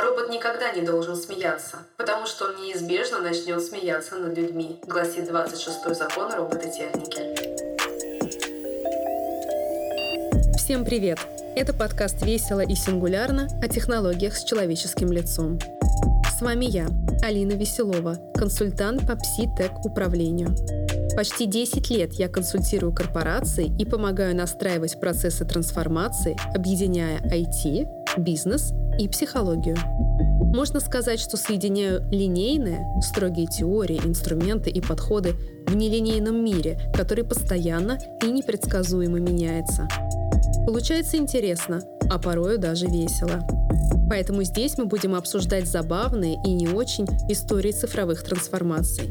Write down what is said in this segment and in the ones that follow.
Робот никогда не должен смеяться, потому что он неизбежно начнет смеяться над людьми, гласит 26 закон робототехники. Всем привет! Это подкаст «Весело и сингулярно» о технологиях с человеческим лицом. С вами я, Алина Веселова, консультант по пси-тек управлению. Почти 10 лет я консультирую корпорации и помогаю настраивать процессы трансформации, объединяя IT, бизнес и психологию. Можно сказать, что соединяю линейные, строгие теории, инструменты и подходы в нелинейном мире, который постоянно и непредсказуемо меняется. Получается интересно, а порою даже весело. Поэтому здесь мы будем обсуждать забавные и не очень истории цифровых трансформаций.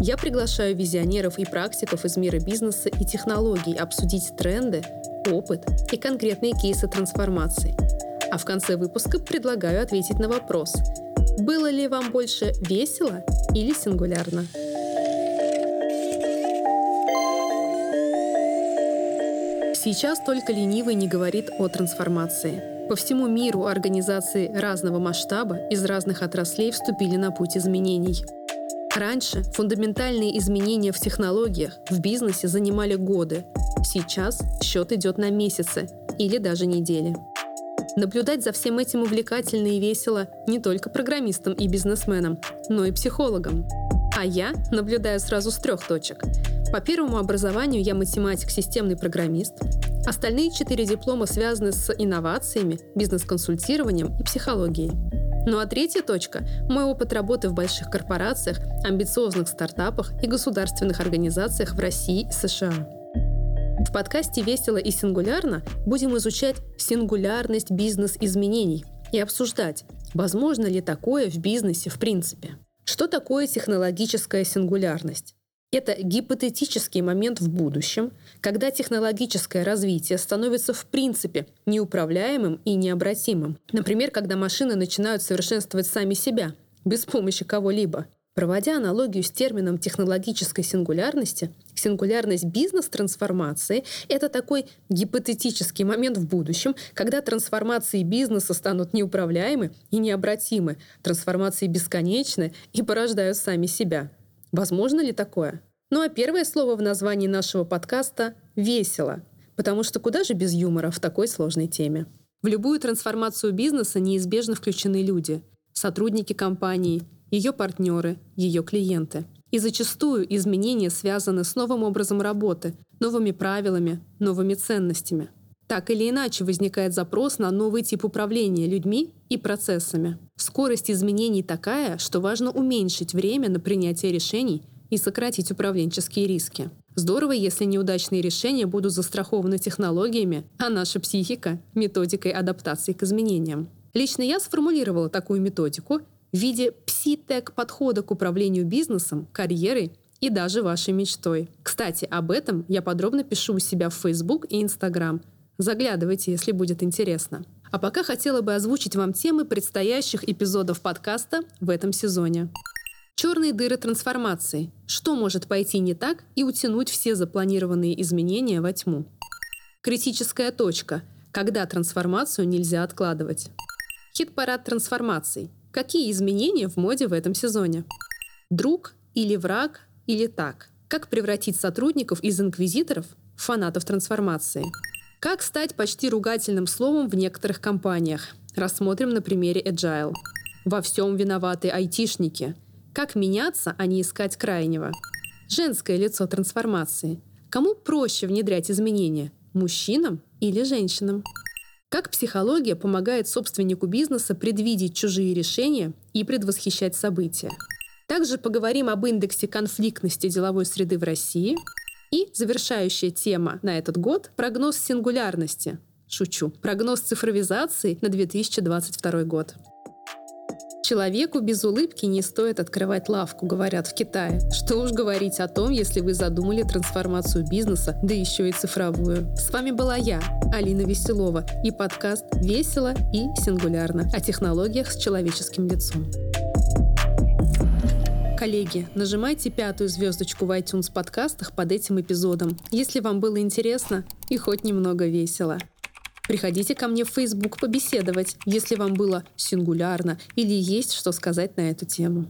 Я приглашаю визионеров и практиков из мира бизнеса и технологий обсудить тренды, опыт и конкретные кейсы трансформации. А в конце выпуска предлагаю ответить на вопрос, было ли вам больше весело или сингулярно? Сейчас только ленивый не говорит о трансформации. По всему миру организации разного масштаба из разных отраслей вступили на путь изменений. Раньше фундаментальные изменения в технологиях, в бизнесе занимали годы. Сейчас счет идет на месяцы или даже недели. Наблюдать за всем этим увлекательно и весело не только программистам и бизнесменам, но и психологам. А я наблюдаю сразу с трех точек. По первому образованию я математик, системный программист. Остальные четыре диплома связаны с инновациями, бизнес-консультированием и психологией. Ну а третья точка – мой опыт работы в больших корпорациях, амбициозных стартапах и государственных организациях в России и США. В подкасте «Весело и сингулярно» будем изучать сингулярность бизнес-изменений и обсуждать, возможно ли такое в бизнесе в принципе. Что такое технологическая сингулярность? Это гипотетический момент в будущем, когда технологическое развитие становится в принципе неуправляемым и необратимым. Например, когда машины начинают совершенствовать сами себя, без помощи кого-либо. Проводя аналогию с термином технологической сингулярности, сингулярность бизнес-трансформации — это такой гипотетический момент в будущем, когда трансформации бизнеса станут неуправляемы и необратимы, трансформации бесконечны и порождают сами себя. Возможно ли такое? Ну а первое слово в названии нашего подкаста — «весело», потому что куда же без юмора в такой сложной теме? В любую трансформацию бизнеса неизбежно включены люди — сотрудники компании — ее партнеры, ее клиенты. И зачастую изменения связаны с новым образом работы, новыми правилами, новыми ценностями. Так или иначе возникает запрос на новый тип управления людьми и процессами. Скорость изменений такая, что важно уменьшить время на принятие решений и сократить управленческие риски. Здорово, если неудачные решения будут застрахованы технологиями, а наша психика — методикой адаптации к изменениям. Лично я сформулировала такую методику в виде пси-тек подхода к управлению бизнесом, карьерой и даже вашей мечтой. Кстати, об этом я подробно пишу у себя в Facebook и Instagram. Заглядывайте, если будет интересно. А пока хотела бы озвучить вам темы предстоящих эпизодов подкаста в этом сезоне. Черные дыры трансформации. Что может пойти не так и утянуть все запланированные изменения во тьму? Критическая точка. Когда трансформацию нельзя откладывать. Хит-парад трансформаций. Какие изменения в моде в этом сезоне? Друг или враг или так? Как превратить сотрудников из инквизиторов в фанатов трансформации? Как стать почти ругательным словом в некоторых компаниях? Рассмотрим на примере Agile. Во всем виноваты айтишники. Как меняться, а не искать крайнего? Женское лицо трансформации. Кому проще внедрять изменения? Мужчинам или женщинам? Как психология помогает собственнику бизнеса предвидеть чужие решения и предвосхищать события. Также поговорим об индексе конфликтности деловой среды в России. И завершающая тема на этот год – прогноз сингулярности. Шучу. Прогноз цифровизации на 2022 год. Человеку без улыбки не стоит открывать лавку, говорят в Китае. Что уж говорить о том, если вы задумали трансформацию бизнеса, да еще и цифровую. С вами была я, Алина Веселова, и подкаст «Весело и сингулярно» о технологиях с человеческим лицом. Коллеги, нажимайте пятую звездочку в iTunes подкастах под этим эпизодом, если вам было интересно и хоть немного весело. Приходите ко мне в Facebook побеседовать, если вам было сингулярно или есть что сказать на эту тему.